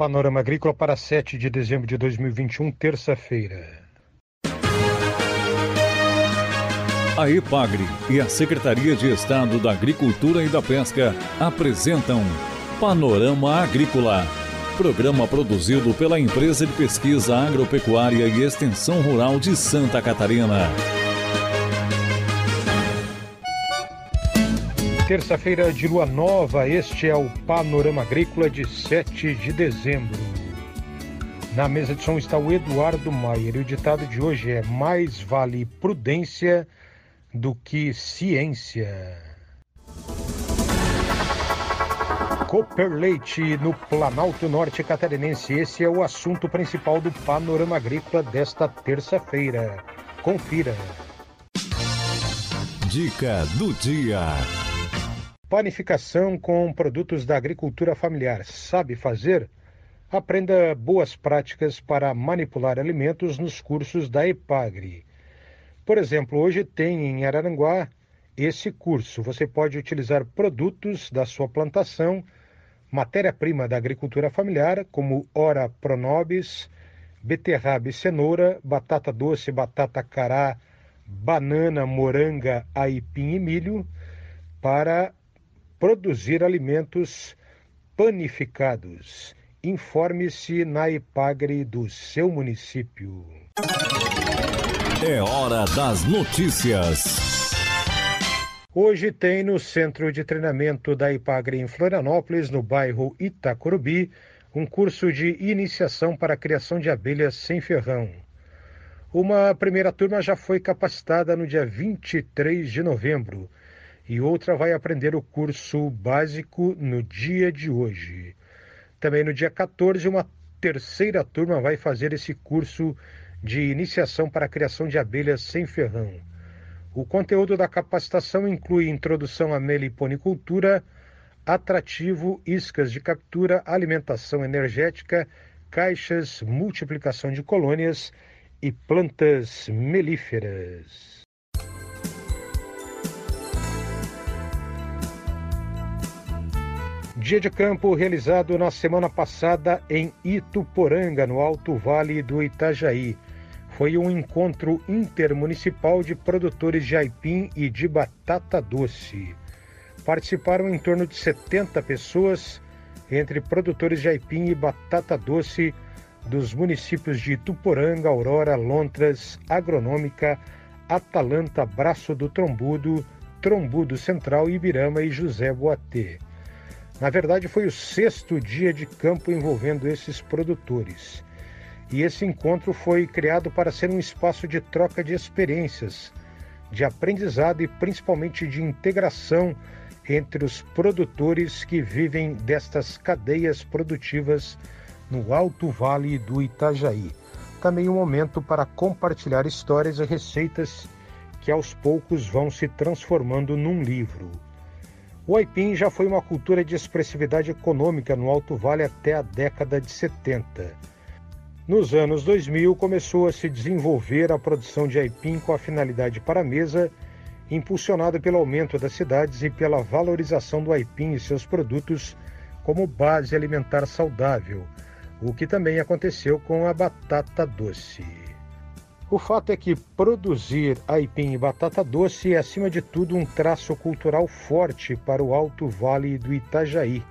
Panorama Agrícola para 7 de dezembro de 2021, terça-feira. A EPAGRE e a Secretaria de Estado da Agricultura e da Pesca apresentam Panorama Agrícola, programa produzido pela Empresa de Pesquisa Agropecuária e Extensão Rural de Santa Catarina. Terça-feira de lua nova, este é o Panorama Agrícola de 7 de dezembro. Na mesa de som está o Eduardo Maier e o ditado de hoje é: Mais vale prudência do que ciência. Cooper Leite no Planalto Norte Catarinense. Esse é o assunto principal do Panorama Agrícola desta terça-feira. Confira. Dica do dia. Panificação com produtos da agricultura familiar. Sabe fazer? Aprenda boas práticas para manipular alimentos nos cursos da EPAGRE. Por exemplo, hoje tem em Araranguá esse curso. Você pode utilizar produtos da sua plantação, matéria-prima da agricultura familiar, como ora pronobis, beterraba e cenoura, batata doce, batata cará, banana, moranga, aipim e milho, para produzir alimentos panificados. Informe-se na Ipagre do seu município. É hora das notícias. Hoje tem no Centro de Treinamento da Ipagre em Florianópolis, no bairro Itacorubi, um curso de iniciação para a criação de abelhas sem ferrão. Uma primeira turma já foi capacitada no dia 23 de novembro e outra vai aprender o curso básico no dia de hoje. Também no dia 14, uma terceira turma vai fazer esse curso de iniciação para a criação de abelhas sem ferrão. O conteúdo da capacitação inclui introdução à meliponicultura, atrativo, iscas de captura, alimentação energética, caixas, multiplicação de colônias e plantas melíferas. Dia de campo realizado na semana passada em Ituporanga, no Alto Vale do Itajaí foi um encontro intermunicipal de produtores de aipim e de batata doce. Participaram em torno de 70 pessoas, entre produtores de aipim e batata doce dos municípios de Tuporanga, Aurora, Lontras, Agronômica, Atalanta, Braço do Trombudo, Trombudo Central, Ibirama e José Boatê. Na verdade, foi o sexto dia de campo envolvendo esses produtores. E esse encontro foi criado para ser um espaço de troca de experiências, de aprendizado e principalmente de integração entre os produtores que vivem destas cadeias produtivas no Alto Vale do Itajaí. Também um momento para compartilhar histórias e receitas que aos poucos vão se transformando num livro. O aipim já foi uma cultura de expressividade econômica no Alto Vale até a década de 70 nos anos 2000, começou a se desenvolver a produção de aipim com a finalidade para a mesa, impulsionada pelo aumento das cidades e pela valorização do aipim e seus produtos como base alimentar saudável, o que também aconteceu com a batata doce. O fato é que produzir aipim e batata doce é, acima de tudo, um traço cultural forte para o Alto Vale do Itajaí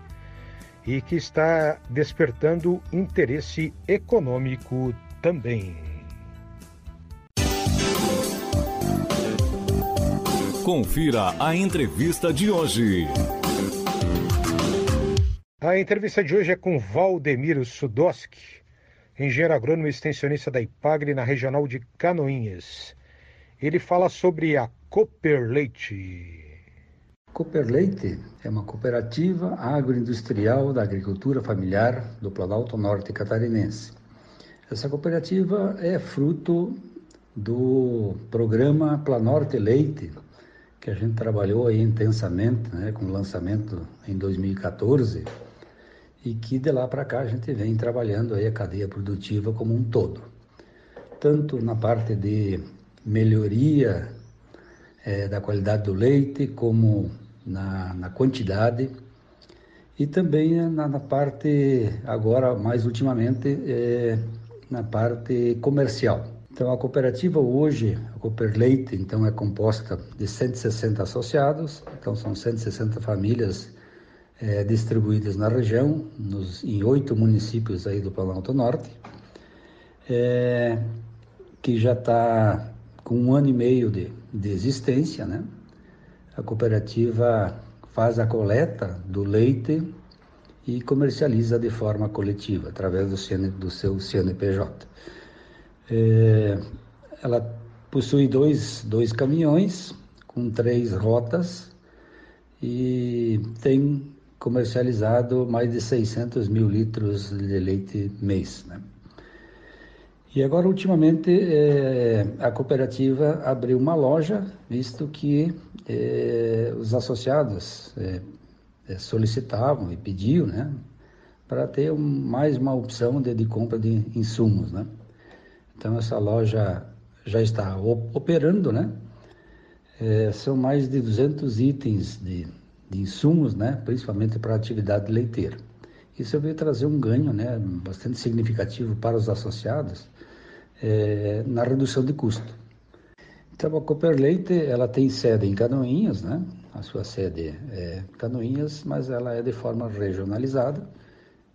e que está despertando interesse econômico também. Confira a entrevista de hoje. A entrevista de hoje é com Valdemiro Sudoski, engenheiro agrônomo e extensionista da IPAGRE na regional de Canoinhas. Ele fala sobre a Cooper Leite. Cooperleite é uma cooperativa agroindustrial da agricultura familiar do Planalto Norte catarinense. Essa cooperativa é fruto do programa Planorte Leite, que a gente trabalhou aí intensamente, né, com o lançamento em 2014, e que de lá para cá a gente vem trabalhando aí a cadeia produtiva como um todo. Tanto na parte de melhoria é, da qualidade do leite, como na, na quantidade e também na, na parte, agora mais ultimamente, é, na parte comercial. Então a cooperativa hoje, a Cooper Leite, então é composta de 160 associados, então são 160 famílias é, distribuídas na região, nos, em oito municípios aí do Planalto Norte, é, que já está com um ano e meio de, de existência, né? A cooperativa faz a coleta do leite e comercializa de forma coletiva, através do, CN, do seu CNPJ. É, ela possui dois, dois caminhões com três rotas e tem comercializado mais de 600 mil litros de leite mês. Né? E agora, ultimamente, é, a cooperativa abriu uma loja, visto que é, os associados é, solicitavam e pediam, né, para ter um, mais uma opção de, de, compra de insumos, né. Então, essa loja já está operando, né, são mais de 200 itens de, de insumos, né, principalmente para a atividade leiteira. Isso veio trazer um ganho né, bastante significativo para os associados, é, na redução de custo. Então, a Cooper Leite, ela tem sede em Canoinhas, né? A sua sede é Canoinhas, mas ela é de forma regionalizada,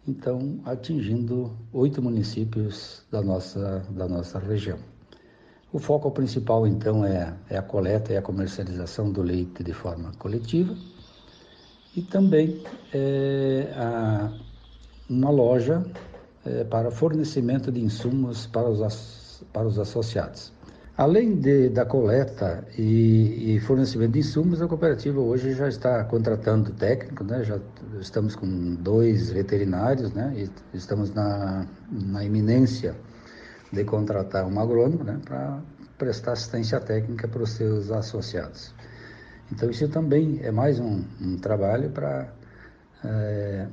então atingindo oito municípios da nossa, da nossa região. O foco principal, então, é, é a coleta e a comercialização do leite de forma coletiva e também é, a, uma loja é, para fornecimento de insumos para os, para os associados. Além de, da coleta e, e, fornecimento de insumos, a cooperativa hoje já está contratando técnicos, né? já estamos com dois veterinários né? e estamos na, na iminência de contratar um agrônomo né? para prestar assistência técnica para os seus associados. Então, isso também é mais um, um trabalho para é,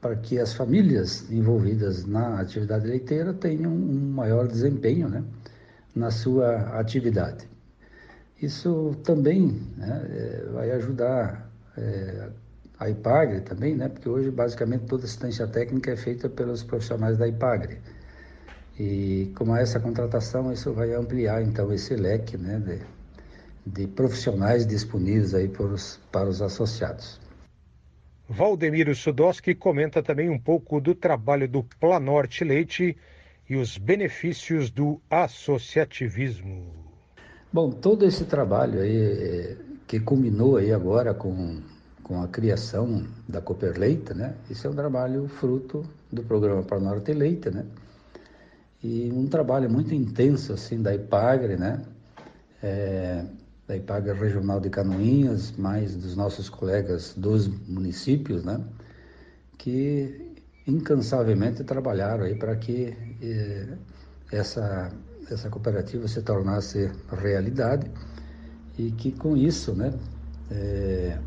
para que as famílias envolvidas na atividade leiteira tenham um maior desempenho né, na sua atividade. Isso também né, é, vai ajudar é, a IPAGRE também, né, porque hoje basicamente toda assistência técnica é feita pelos profissionais da IPAGRE. E com essa contratação, isso vai ampliar então esse leque né, de, de profissionais disponíveis aí para os, para os associados. Valdemiro Sudoski comenta também um pouco do trabalho do Planorte Leite e os benefícios do associativismo. Bom, todo esse trabalho aí eh, que culminou aí agora com, com a criação da Cooper Leite, né? Isso é um trabalho fruto do programa Planorte Leite, né? E um trabalho muito intenso assim da IPAGRE, né? É, da IPAGA Regional de Canoinhas, mais dos nossos colegas dos municípios, né, que incansavelmente trabalharam aí para que eh, essa, essa cooperativa se tornasse realidade e que com isso, né, eh,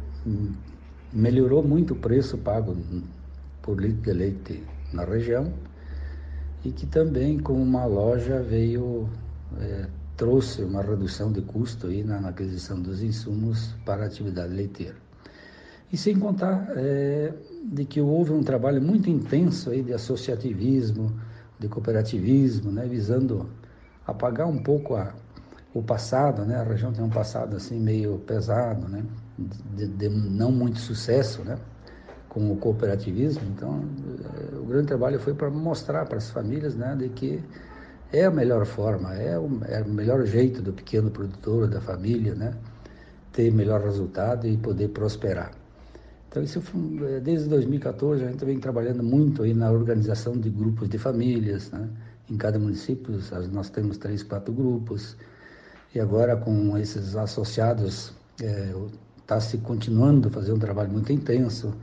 melhorou muito o preço pago por litro de leite na região e que também com uma loja veio eh, trouxe uma redução de custo aí na, na aquisição dos insumos para a atividade leiteira. E sem contar é, de que houve um trabalho muito intenso aí de associativismo, de cooperativismo, né, visando apagar um pouco a, o passado, né, a região tem um passado assim meio pesado, né, de, de não muito sucesso, né, com o cooperativismo. Então, é, o grande trabalho foi para mostrar para as famílias, né, de que é a melhor forma, é o, é o melhor jeito do pequeno produtor, da família, né? Ter melhor resultado e poder prosperar. Então, isso foi, desde 2014 a gente vem trabalhando muito aí na organização de grupos de famílias, né? Em cada município nós temos três, quatro grupos. E agora com esses associados está é, se continuando a fazer um trabalho muito intenso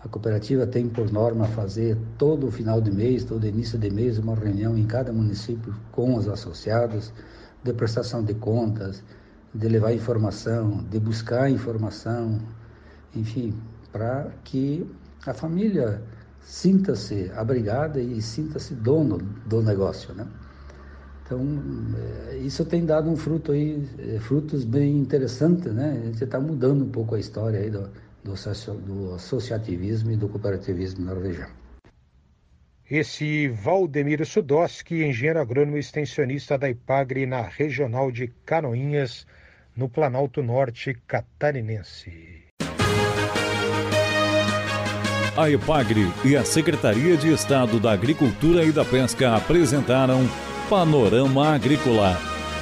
a cooperativa tem por norma fazer todo final de mês, todo início de mês, uma reunião em cada município com os associados, de prestação de contas, de levar informação, de buscar informação, enfim, para que a família sinta-se abrigada e sinta-se dono do negócio, né? Então, é, isso tem dado um fruto aí, é, frutos bem interessantes, né? A gente está mudando um pouco a história aí do, do, do associativismo e do cooperativismo na região. Esse Valdemiro Sudoski, engenheiro agrônomo extensionista da IPAGRE na Regional de Canoinhas, no Planalto Norte catarinense. A IPAGRE e a Secretaria de Estado da Agricultura e da Pesca apresentaram Panorama Agrícola,